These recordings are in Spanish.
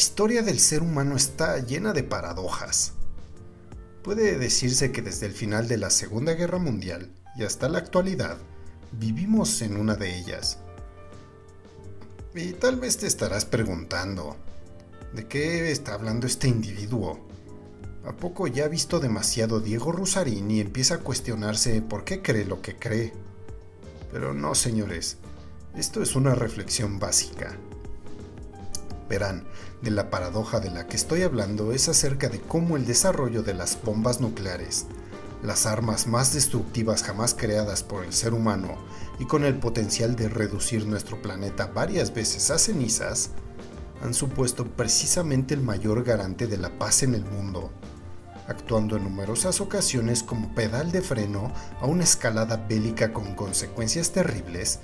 La historia del ser humano está llena de paradojas. Puede decirse que desde el final de la Segunda Guerra Mundial y hasta la actualidad, vivimos en una de ellas. Y tal vez te estarás preguntando, ¿de qué está hablando este individuo? ¿A poco ya ha visto demasiado Diego Rusarín y empieza a cuestionarse por qué cree lo que cree? Pero no, señores, esto es una reflexión básica. Verán, de la paradoja de la que estoy hablando es acerca de cómo el desarrollo de las bombas nucleares, las armas más destructivas jamás creadas por el ser humano y con el potencial de reducir nuestro planeta varias veces a cenizas, han supuesto precisamente el mayor garante de la paz en el mundo, actuando en numerosas ocasiones como pedal de freno a una escalada bélica con consecuencias terribles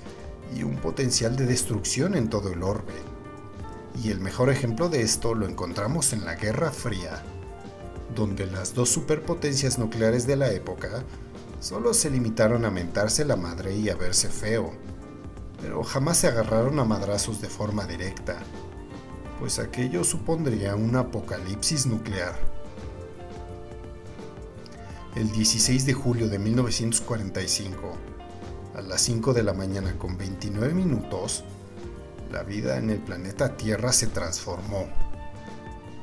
y un potencial de destrucción en todo el orbe y el mejor ejemplo de esto lo encontramos en la Guerra Fría, donde las dos superpotencias nucleares de la época solo se limitaron a mentarse la madre y a verse feo, pero jamás se agarraron a madrazos de forma directa, pues aquello supondría un apocalipsis nuclear. El 16 de julio de 1945, a las 5 de la mañana con 29 minutos, la vida en el planeta Tierra se transformó.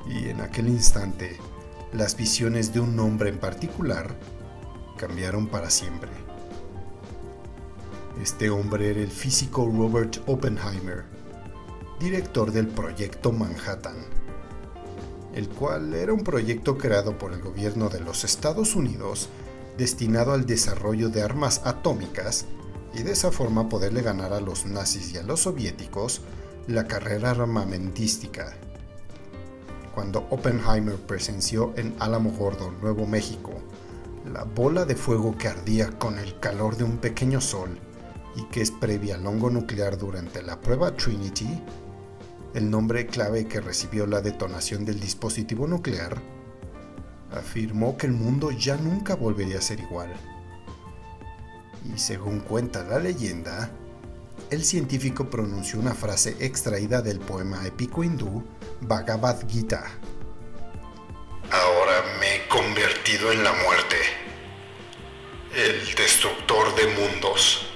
Y en aquel instante, las visiones de un hombre en particular cambiaron para siempre. Este hombre era el físico Robert Oppenheimer, director del proyecto Manhattan, el cual era un proyecto creado por el gobierno de los Estados Unidos destinado al desarrollo de armas atómicas y de esa forma poderle ganar a los nazis y a los soviéticos la carrera armamentística. Cuando Oppenheimer presenció en Álamo Gordo, Nuevo México, la bola de fuego que ardía con el calor de un pequeño sol y que es previa al hongo nuclear durante la prueba Trinity, el nombre clave que recibió la detonación del dispositivo nuclear, afirmó que el mundo ya nunca volvería a ser igual y según cuenta la leyenda, el científico pronunció una frase extraída del poema épico hindú Bhagavad Gita. Ahora me he convertido en la muerte, el destructor de mundos.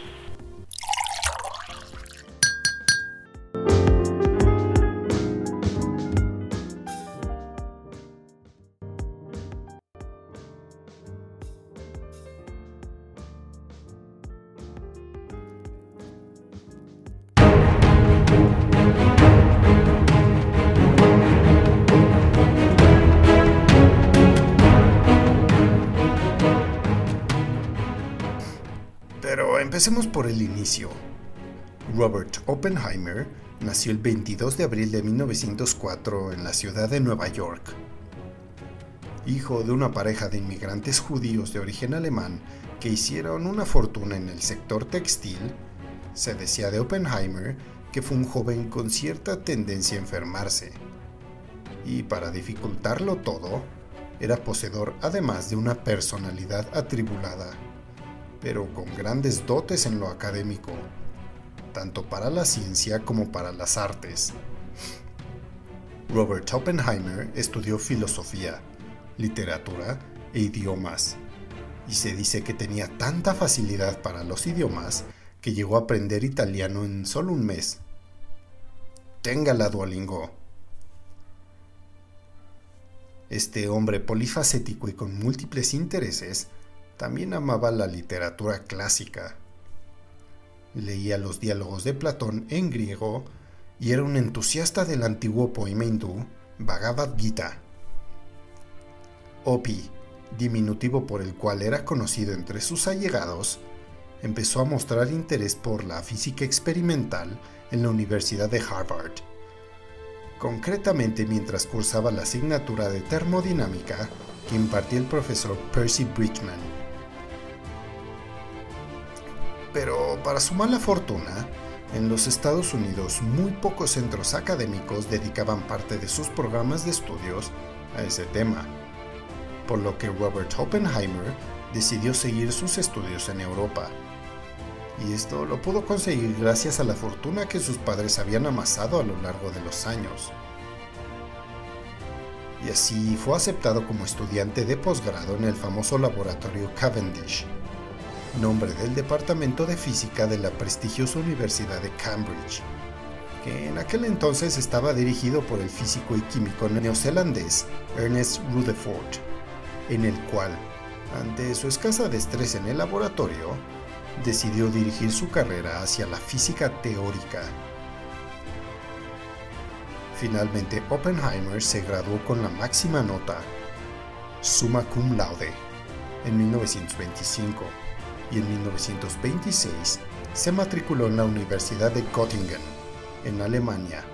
Empecemos por el inicio. Robert Oppenheimer nació el 22 de abril de 1904 en la ciudad de Nueva York. Hijo de una pareja de inmigrantes judíos de origen alemán que hicieron una fortuna en el sector textil, se decía de Oppenheimer que fue un joven con cierta tendencia a enfermarse. Y para dificultarlo todo, era poseedor además de una personalidad atribulada pero con grandes dotes en lo académico, tanto para la ciencia como para las artes. Robert Oppenheimer estudió filosofía, literatura e idiomas, y se dice que tenía tanta facilidad para los idiomas que llegó a aprender italiano en solo un mes. Tenga la Duolingo. Este hombre polifacético y con múltiples intereses también amaba la literatura clásica. Leía los diálogos de Platón en griego y era un entusiasta del antiguo poema hindú Bhagavad Gita. Opi, diminutivo por el cual era conocido entre sus allegados, empezó a mostrar interés por la física experimental en la Universidad de Harvard. Concretamente mientras cursaba la asignatura de termodinámica que impartía el profesor Percy Bridgman pero para su mala fortuna, en los Estados Unidos muy pocos centros académicos dedicaban parte de sus programas de estudios a ese tema, por lo que Robert Oppenheimer decidió seguir sus estudios en Europa. Y esto lo pudo conseguir gracias a la fortuna que sus padres habían amasado a lo largo de los años. y así fue aceptado como estudiante de posgrado en el famoso laboratorio Cavendish, nombre del Departamento de Física de la prestigiosa Universidad de Cambridge, que en aquel entonces estaba dirigido por el físico y químico neozelandés Ernest Rutherford, en el cual, ante su escasa destreza en el laboratorio, decidió dirigir su carrera hacia la física teórica. Finalmente, Oppenheimer se graduó con la máxima nota, summa cum laude, en 1925 y en 1926 se matriculó en la Universidad de Göttingen, en Alemania,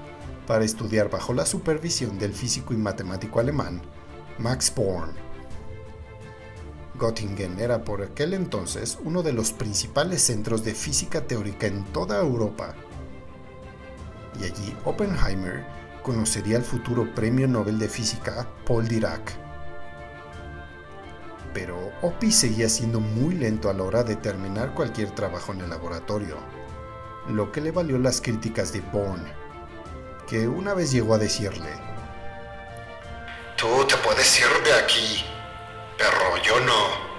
para estudiar bajo la supervisión del físico y matemático alemán Max Born. Göttingen era por aquel entonces uno de los principales centros de física teórica en toda Europa. Y allí Oppenheimer conocería al futuro Premio Nobel de Física Paul Dirac. Pero Oppi seguía siendo muy lento a la hora de terminar cualquier trabajo en el laboratorio, lo que le valió las críticas de Born, que una vez llegó a decirle, Tú te puedes ir de aquí, pero yo no.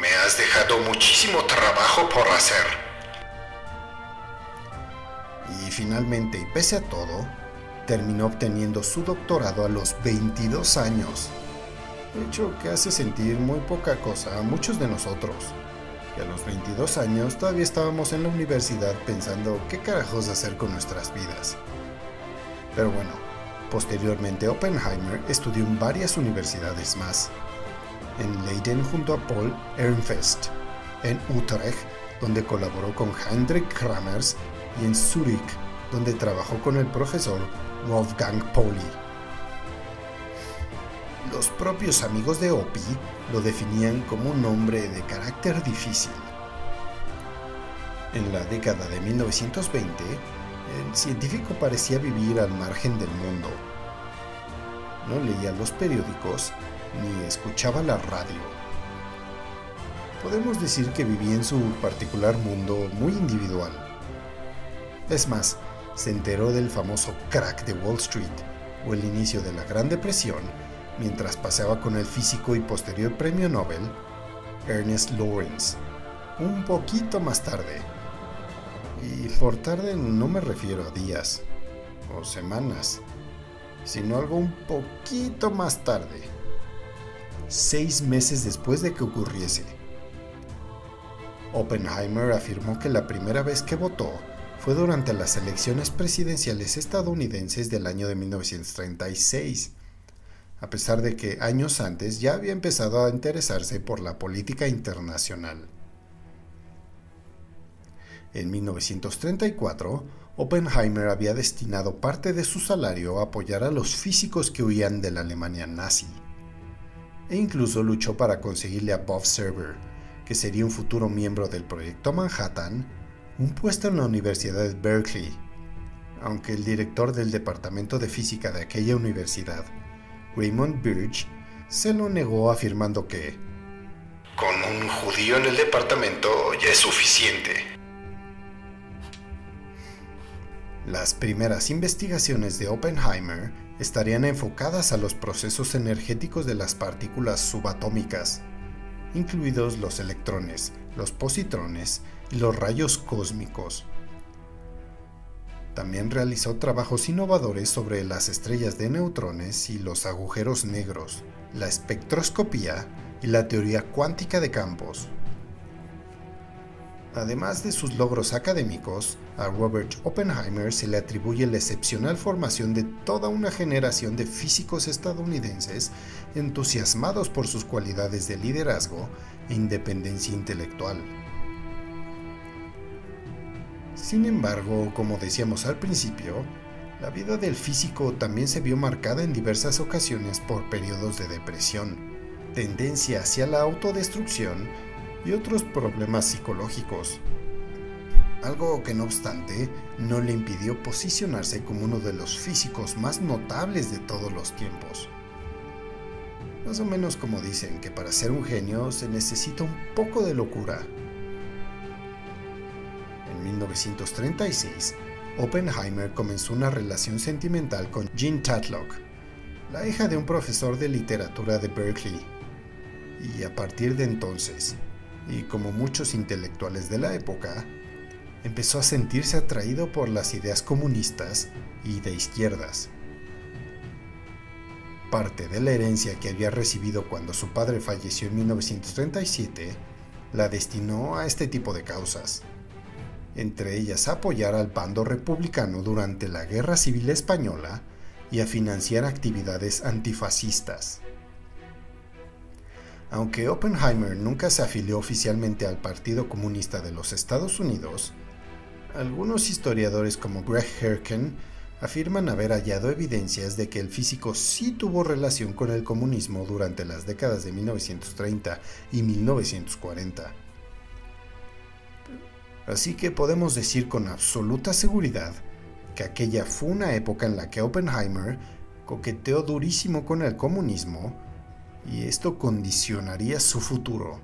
Me has dejado muchísimo trabajo por hacer. Y finalmente, y pese a todo, terminó obteniendo su doctorado a los 22 años. Hecho que hace sentir muy poca cosa a muchos de nosotros. Y a los 22 años todavía estábamos en la universidad pensando qué carajos hacer con nuestras vidas. Pero bueno, posteriormente Oppenheimer estudió en varias universidades más. En Leiden junto a Paul Ehrenfest, en Utrecht, donde colaboró con Heinrich Kramers, y en Zurich, donde trabajó con el profesor Wolfgang Pauli. Los propios amigos de Opie lo definían como un hombre de carácter difícil. En la década de 1920, el científico parecía vivir al margen del mundo. No leía los periódicos ni escuchaba la radio. Podemos decir que vivía en su particular mundo muy individual. Es más, se enteró del famoso crack de Wall Street o el inicio de la Gran Depresión mientras paseaba con el físico y posterior premio Nobel Ernest Lawrence, un poquito más tarde. Y por tarde no me refiero a días o semanas, sino algo un poquito más tarde, seis meses después de que ocurriese. Oppenheimer afirmó que la primera vez que votó fue durante las elecciones presidenciales estadounidenses del año de 1936, a pesar de que años antes ya había empezado a interesarse por la política internacional. En 1934, Oppenheimer había destinado parte de su salario a apoyar a los físicos que huían de la Alemania nazi, e incluso luchó para conseguirle a Bob Server, que sería un futuro miembro del Proyecto Manhattan, un puesto en la Universidad de Berkeley, aunque el director del Departamento de Física de aquella universidad, Raymond Birch, se lo negó afirmando que Con un judío en el departamento ya es suficiente. Las primeras investigaciones de Oppenheimer estarían enfocadas a los procesos energéticos de las partículas subatómicas, incluidos los electrones, los positrones y los rayos cósmicos. También realizó trabajos innovadores sobre las estrellas de neutrones y los agujeros negros, la espectroscopía y la teoría cuántica de campos. Además de sus logros académicos, a Robert Oppenheimer se le atribuye la excepcional formación de toda una generación de físicos estadounidenses entusiasmados por sus cualidades de liderazgo e independencia intelectual. Sin embargo, como decíamos al principio, la vida del físico también se vio marcada en diversas ocasiones por periodos de depresión, tendencia hacia la autodestrucción y otros problemas psicológicos. Algo que no obstante no le impidió posicionarse como uno de los físicos más notables de todos los tiempos. Más o menos como dicen que para ser un genio se necesita un poco de locura. En 1936, Oppenheimer comenzó una relación sentimental con Jean Tatlock, la hija de un profesor de literatura de Berkeley. Y a partir de entonces, y como muchos intelectuales de la época, empezó a sentirse atraído por las ideas comunistas y de izquierdas. Parte de la herencia que había recibido cuando su padre falleció en 1937 la destinó a este tipo de causas, entre ellas apoyar al bando republicano durante la Guerra Civil Española y a financiar actividades antifascistas. Aunque Oppenheimer nunca se afilió oficialmente al Partido Comunista de los Estados Unidos, algunos historiadores como Greg Herken afirman haber hallado evidencias de que el físico sí tuvo relación con el comunismo durante las décadas de 1930 y 1940. Así que podemos decir con absoluta seguridad que aquella fue una época en la que Oppenheimer coqueteó durísimo con el comunismo y esto condicionaría su futuro.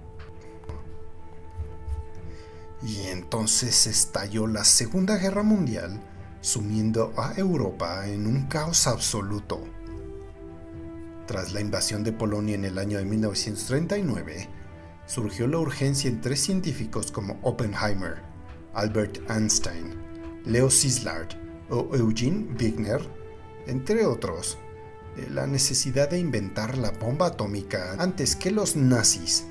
Y entonces estalló la Segunda Guerra Mundial, sumiendo a Europa en un caos absoluto. Tras la invasión de Polonia en el año de 1939, surgió la urgencia en tres científicos como Oppenheimer, Albert Einstein, Leo Szilard o Eugene Wigner, entre otros, de la necesidad de inventar la bomba atómica antes que los nazis,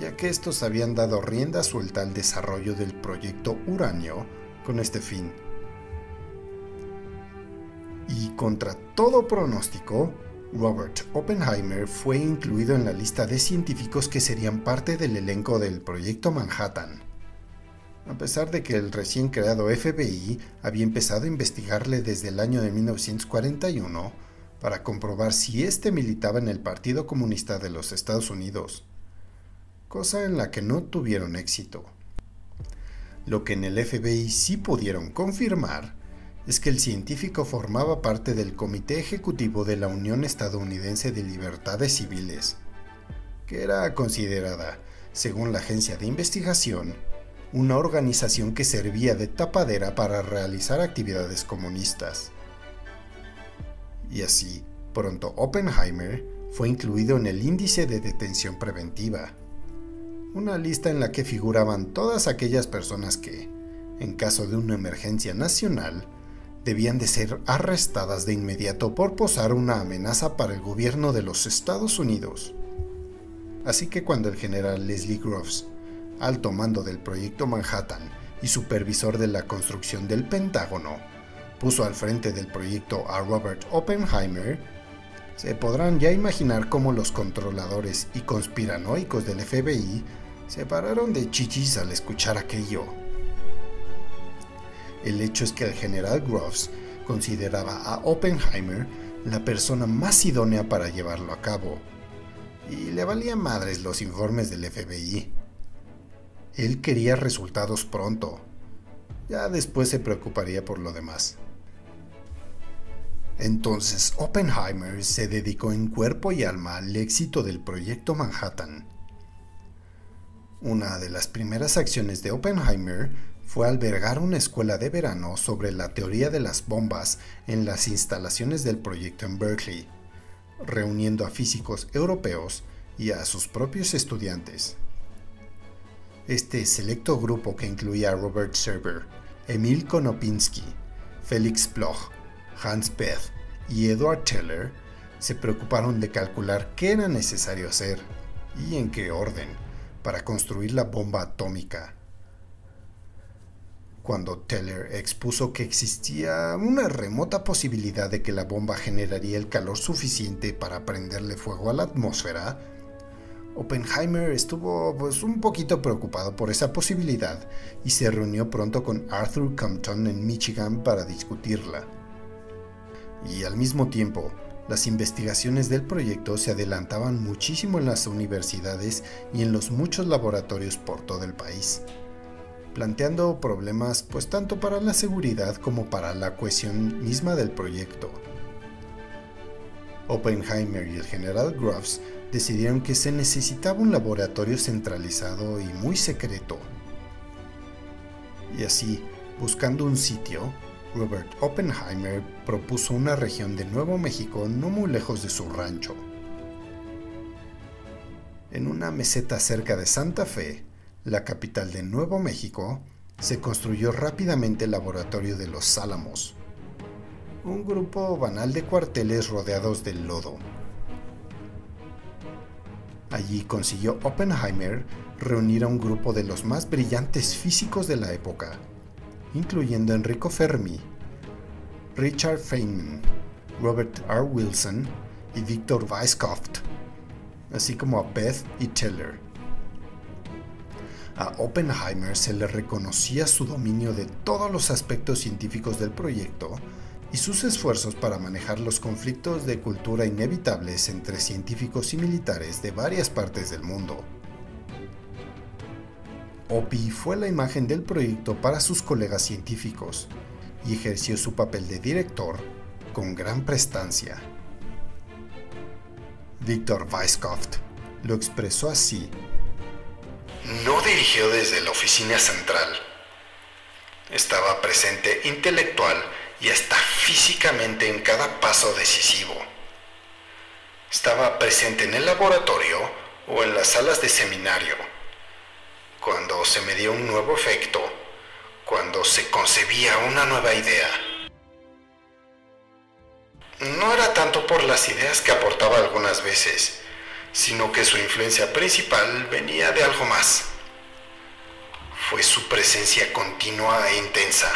ya que estos habían dado rienda suelta al desarrollo del proyecto Uranio con este fin. Y contra todo pronóstico, Robert Oppenheimer fue incluido en la lista de científicos que serían parte del elenco del Proyecto Manhattan a pesar de que el recién creado FBI había empezado a investigarle desde el año de 1941 para comprobar si éste militaba en el Partido Comunista de los Estados Unidos, cosa en la que no tuvieron éxito. Lo que en el FBI sí pudieron confirmar es que el científico formaba parte del Comité Ejecutivo de la Unión Estadounidense de Libertades Civiles, que era considerada, según la agencia de investigación, una organización que servía de tapadera para realizar actividades comunistas. Y así, pronto Oppenheimer fue incluido en el índice de detención preventiva, una lista en la que figuraban todas aquellas personas que, en caso de una emergencia nacional, debían de ser arrestadas de inmediato por posar una amenaza para el gobierno de los Estados Unidos. Así que cuando el general Leslie Groves alto mando del proyecto Manhattan y supervisor de la construcción del Pentágono, puso al frente del proyecto a Robert Oppenheimer, se podrán ya imaginar cómo los controladores y conspiranoicos del FBI se pararon de chichis al escuchar aquello. El hecho es que el general Groves consideraba a Oppenheimer la persona más idónea para llevarlo a cabo, y le valía madres los informes del FBI. Él quería resultados pronto. Ya después se preocuparía por lo demás. Entonces Oppenheimer se dedicó en cuerpo y alma al éxito del proyecto Manhattan. Una de las primeras acciones de Oppenheimer fue albergar una escuela de verano sobre la teoría de las bombas en las instalaciones del proyecto en Berkeley, reuniendo a físicos europeos y a sus propios estudiantes. Este selecto grupo que incluía a Robert Serber, Emil Konopinski, Felix Bloch, Hans Beth y Edward Teller se preocuparon de calcular qué era necesario hacer y en qué orden para construir la bomba atómica. Cuando Teller expuso que existía una remota posibilidad de que la bomba generaría el calor suficiente para prenderle fuego a la atmósfera, Oppenheimer estuvo pues, un poquito preocupado por esa posibilidad y se reunió pronto con Arthur Compton en Michigan para discutirla. Y al mismo tiempo, las investigaciones del proyecto se adelantaban muchísimo en las universidades y en los muchos laboratorios por todo el país, planteando problemas pues tanto para la seguridad como para la cohesión misma del proyecto. Oppenheimer y el general Groves decidieron que se necesitaba un laboratorio centralizado y muy secreto. Y así, buscando un sitio, Robert Oppenheimer propuso una región de Nuevo México no muy lejos de su rancho. En una meseta cerca de Santa Fe, la capital de Nuevo México, se construyó rápidamente el laboratorio de los Álamos, un grupo banal de cuarteles rodeados del lodo. Allí consiguió Oppenheimer reunir a un grupo de los más brillantes físicos de la época, incluyendo Enrico Fermi, Richard Feynman, Robert R. Wilson y Victor Weisskopf, así como a Beth y Teller. A Oppenheimer se le reconocía su dominio de todos los aspectos científicos del proyecto y sus esfuerzos para manejar los conflictos de cultura inevitables entre científicos y militares de varias partes del mundo. Opie fue la imagen del proyecto para sus colegas científicos y ejerció su papel de director con gran prestancia. Víctor Weisskopf lo expresó así. No dirigió desde la oficina central. Estaba presente intelectual y hasta físicamente en cada paso decisivo. Estaba presente en el laboratorio o en las salas de seminario cuando se medía un nuevo efecto, cuando se concebía una nueva idea. No era tanto por las ideas que aportaba algunas veces, sino que su influencia principal venía de algo más. Fue su presencia continua e intensa,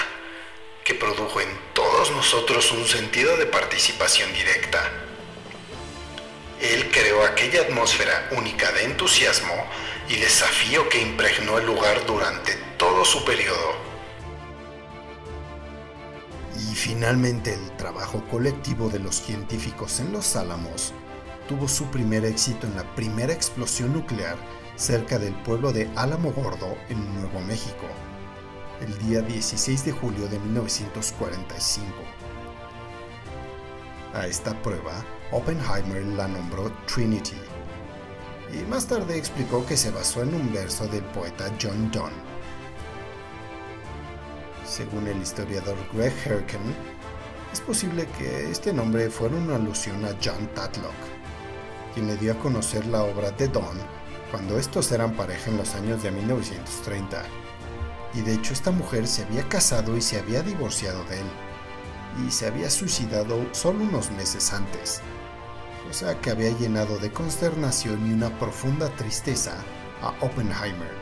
que produjo en todos nosotros un sentido de participación directa. Él creó aquella atmósfera única de entusiasmo y desafío que impregnó el lugar durante todo su periodo. Y finalmente el trabajo colectivo de los científicos en los Álamos tuvo su primer éxito en la primera explosión nuclear cerca del pueblo de Álamo Gordo en Nuevo México, el día 16 de julio de 1945. A esta prueba, Oppenheimer la nombró Trinity y más tarde explicó que se basó en un verso del poeta John Donne. Según el historiador Greg Herken, es posible que este nombre fuera una alusión a John Tatlock, quien le dio a conocer la obra de Donne cuando estos eran pareja en los años de 1930. Y de hecho esta mujer se había casado y se había divorciado de él, y se había suicidado solo unos meses antes cosa que había llenado de consternación y una profunda tristeza a Oppenheimer.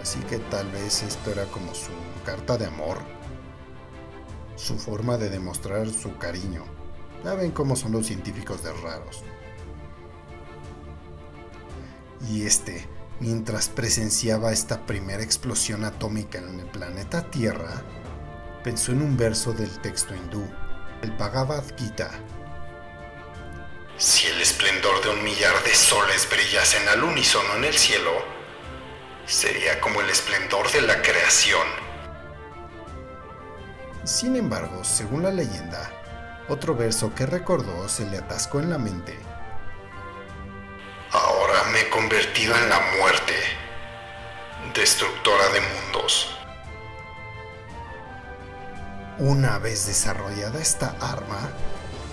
Así que tal vez esto era como su carta de amor, su forma de demostrar su cariño. Ya ven cómo son los científicos de raros. Y este, mientras presenciaba esta primera explosión atómica en el planeta Tierra, pensó en un verso del texto hindú, el Bhagavad Gita, si el esplendor de un millar de soles brillasen al unísono en el cielo, sería como el esplendor de la creación. Sin embargo, según la leyenda, otro verso que recordó se le atascó en la mente. Convertido en la muerte, destructora de mundos. Una vez desarrollada esta arma,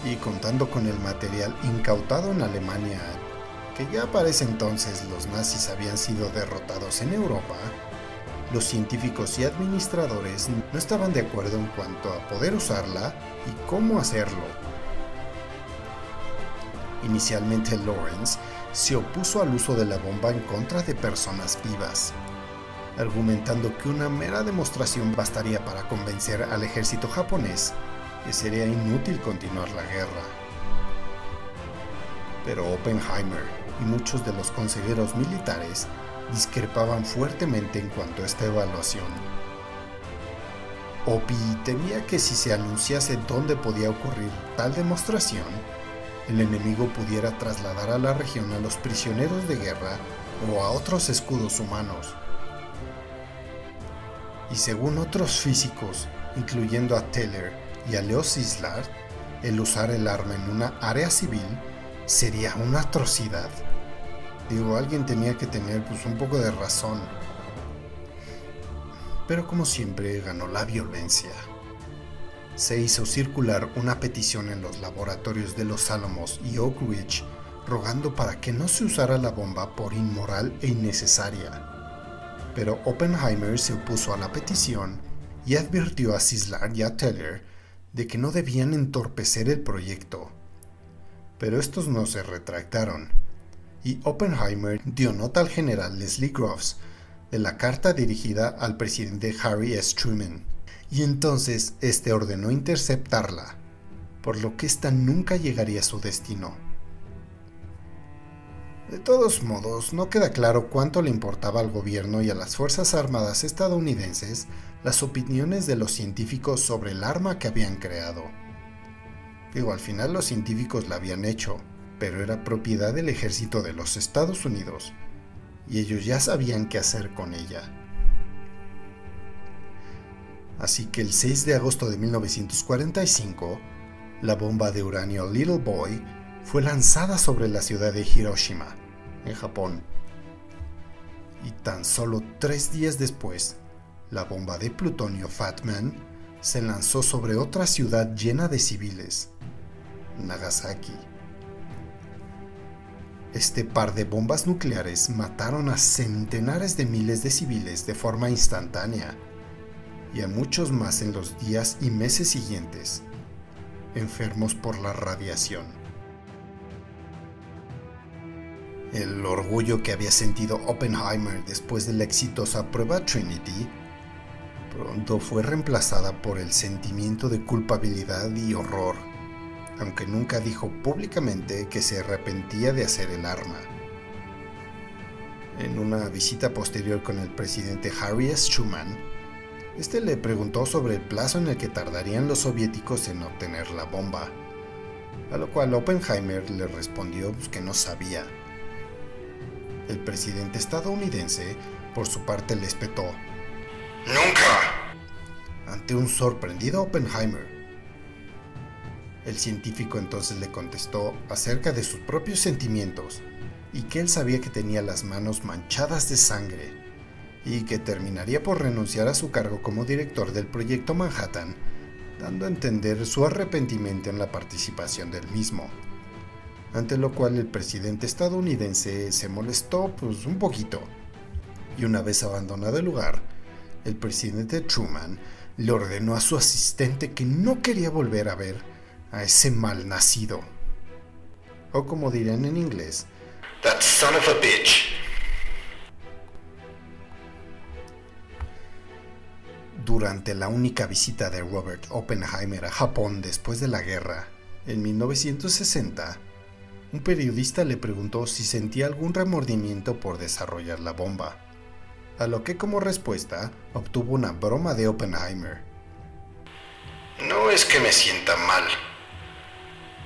y contando con el material incautado en Alemania, que ya para ese entonces los nazis habían sido derrotados en Europa, los científicos y administradores no estaban de acuerdo en cuanto a poder usarla y cómo hacerlo. Inicialmente Lawrence se opuso al uso de la bomba en contra de personas vivas, argumentando que una mera demostración bastaría para convencer al ejército japonés que sería inútil continuar la guerra. Pero Oppenheimer y muchos de los consejeros militares discrepaban fuertemente en cuanto a esta evaluación. Opie temía que si se anunciase dónde podía ocurrir tal demostración, el enemigo pudiera trasladar a la región a los prisioneros de guerra o a otros escudos humanos. Y según otros físicos, incluyendo a Teller, y a Leos Islar, el usar el arma en una área civil sería una atrocidad. Digo, alguien tenía que tener pues un poco de razón. Pero como siempre ganó la violencia. Se hizo circular una petición en los laboratorios de los Álamos y Oak Ridge rogando para que no se usara la bomba por inmoral e innecesaria. Pero Oppenheimer se opuso a la petición y advirtió a Sislar y a Teller de que no debían entorpecer el proyecto. Pero estos no se retractaron, y Oppenheimer dio nota al general Leslie Groves de la carta dirigida al presidente Harry S. Truman, y entonces este ordenó interceptarla, por lo que ésta nunca llegaría a su destino. De todos modos, no queda claro cuánto le importaba al gobierno y a las Fuerzas Armadas estadounidenses las opiniones de los científicos sobre el arma que habían creado. Digo, al final los científicos la habían hecho, pero era propiedad del ejército de los Estados Unidos, y ellos ya sabían qué hacer con ella. Así que el 6 de agosto de 1945, la bomba de uranio Little Boy fue lanzada sobre la ciudad de Hiroshima en Japón. Y tan solo tres días después, la bomba de plutonio Fatman se lanzó sobre otra ciudad llena de civiles, Nagasaki. Este par de bombas nucleares mataron a centenares de miles de civiles de forma instantánea y a muchos más en los días y meses siguientes, enfermos por la radiación. El orgullo que había sentido Oppenheimer después de la exitosa prueba Trinity pronto fue reemplazada por el sentimiento de culpabilidad y horror, aunque nunca dijo públicamente que se arrepentía de hacer el arma. En una visita posterior con el presidente Harry S. Truman, este le preguntó sobre el plazo en el que tardarían los soviéticos en obtener la bomba, a lo cual Oppenheimer le respondió pues, que no sabía el presidente estadounidense, por su parte, le espetó. ¡Nunca! Ante un sorprendido Oppenheimer. El científico entonces le contestó acerca de sus propios sentimientos y que él sabía que tenía las manos manchadas de sangre y que terminaría por renunciar a su cargo como director del proyecto Manhattan, dando a entender su arrepentimiento en la participación del mismo ante lo cual el presidente estadounidense se molestó pues un poquito. Y una vez abandonado el lugar, el presidente Truman le ordenó a su asistente que no quería volver a ver a ese mal nacido. O como dirían en inglés, That son of a bitch. Durante la única visita de Robert Oppenheimer a Japón después de la guerra, en 1960, un periodista le preguntó si sentía algún remordimiento por desarrollar la bomba, a lo que como respuesta obtuvo una broma de Oppenheimer. No es que me sienta mal,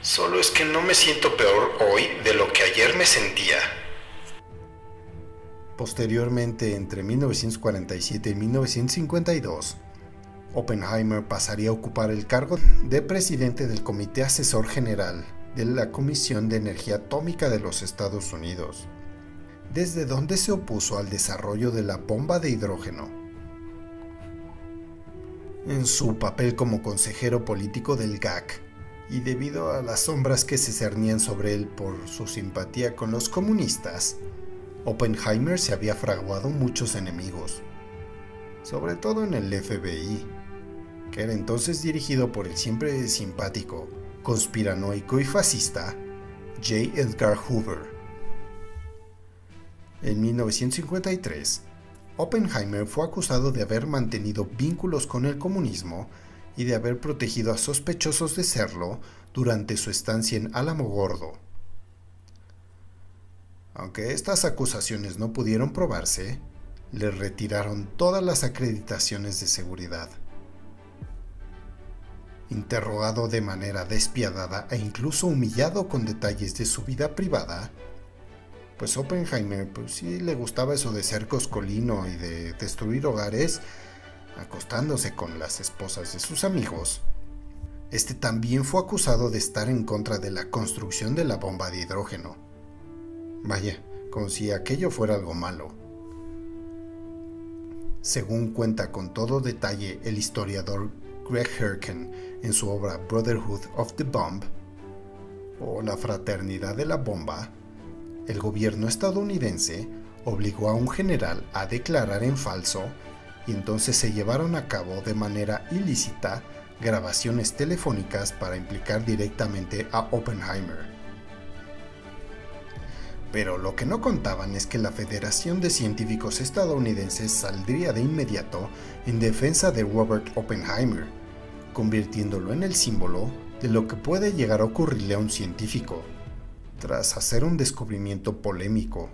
solo es que no me siento peor hoy de lo que ayer me sentía. Posteriormente, entre 1947 y 1952, Oppenheimer pasaría a ocupar el cargo de presidente del Comité Asesor General de la Comisión de Energía Atómica de los Estados Unidos, desde donde se opuso al desarrollo de la bomba de hidrógeno. En su papel como consejero político del GAC, y debido a las sombras que se cernían sobre él por su simpatía con los comunistas, Oppenheimer se había fraguado muchos enemigos, sobre todo en el FBI, que era entonces dirigido por el siempre simpático conspiranoico y fascista J. Edgar Hoover. En 1953, Oppenheimer fue acusado de haber mantenido vínculos con el comunismo y de haber protegido a sospechosos de serlo durante su estancia en Alamogordo. Aunque estas acusaciones no pudieron probarse, le retiraron todas las acreditaciones de seguridad interrogado de manera despiadada e incluso humillado con detalles de su vida privada, pues Oppenheimer pues sí le gustaba eso de ser coscolino y de destruir hogares acostándose con las esposas de sus amigos. Este también fue acusado de estar en contra de la construcción de la bomba de hidrógeno. Vaya, como si aquello fuera algo malo. Según cuenta con todo detalle el historiador Greg Herken en su obra Brotherhood of the Bomb, o la Fraternidad de la Bomba, el gobierno estadounidense obligó a un general a declarar en falso y entonces se llevaron a cabo de manera ilícita grabaciones telefónicas para implicar directamente a Oppenheimer. Pero lo que no contaban es que la Federación de Científicos Estadounidenses saldría de inmediato en defensa de Robert Oppenheimer, convirtiéndolo en el símbolo de lo que puede llegar a ocurrirle a un científico, tras hacer un descubrimiento polémico,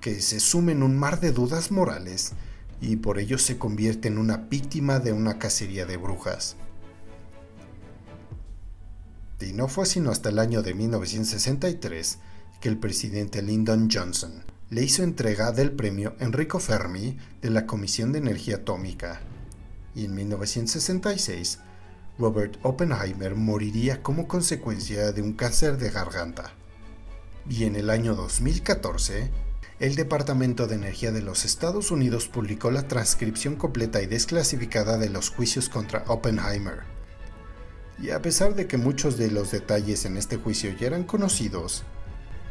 que se sume en un mar de dudas morales y por ello se convierte en una víctima de una cacería de brujas. Y no fue sino hasta el año de 1963 que el presidente Lyndon Johnson le hizo entrega del premio Enrico Fermi de la Comisión de Energía Atómica. Y en 1966, Robert Oppenheimer moriría como consecuencia de un cáncer de garganta. Y en el año 2014, el Departamento de Energía de los Estados Unidos publicó la transcripción completa y desclasificada de los juicios contra Oppenheimer. Y a pesar de que muchos de los detalles en este juicio ya eran conocidos,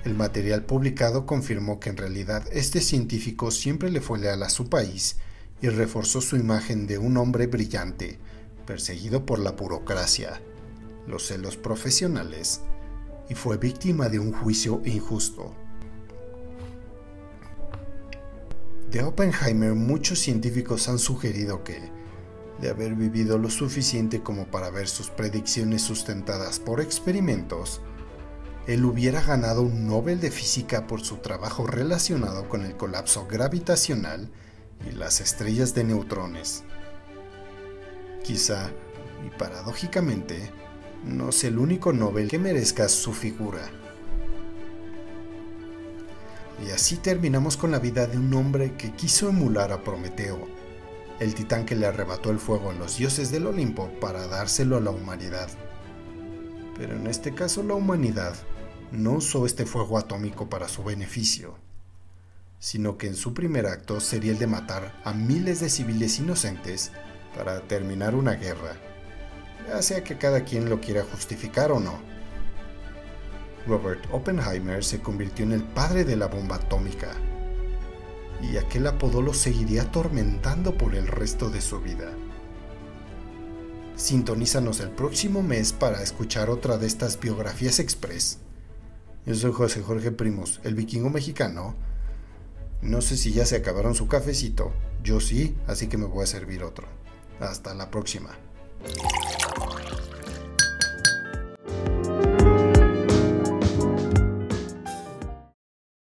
el material publicado confirmó que en realidad este científico siempre le fue leal a su país y reforzó su imagen de un hombre brillante, perseguido por la burocracia, los celos profesionales, y fue víctima de un juicio injusto. De Oppenheimer muchos científicos han sugerido que, de haber vivido lo suficiente como para ver sus predicciones sustentadas por experimentos, él hubiera ganado un Nobel de Física por su trabajo relacionado con el colapso gravitacional y las estrellas de neutrones. Quizá, y paradójicamente, no es el único Nobel que merezca su figura. Y así terminamos con la vida de un hombre que quiso emular a Prometeo, el titán que le arrebató el fuego a los dioses del Olimpo para dárselo a la humanidad. Pero en este caso la humanidad no usó este fuego atómico para su beneficio, sino que en su primer acto sería el de matar a miles de civiles inocentes para terminar una guerra, ya sea que cada quien lo quiera justificar o no. Robert Oppenheimer se convirtió en el padre de la bomba atómica, y aquel apodo lo seguiría atormentando por el resto de su vida. Sintonízanos el próximo mes para escuchar otra de estas biografías express yo soy José Jorge Primos, el vikingo mexicano. No sé si ya se acabaron su cafecito. Yo sí, así que me voy a servir otro. Hasta la próxima.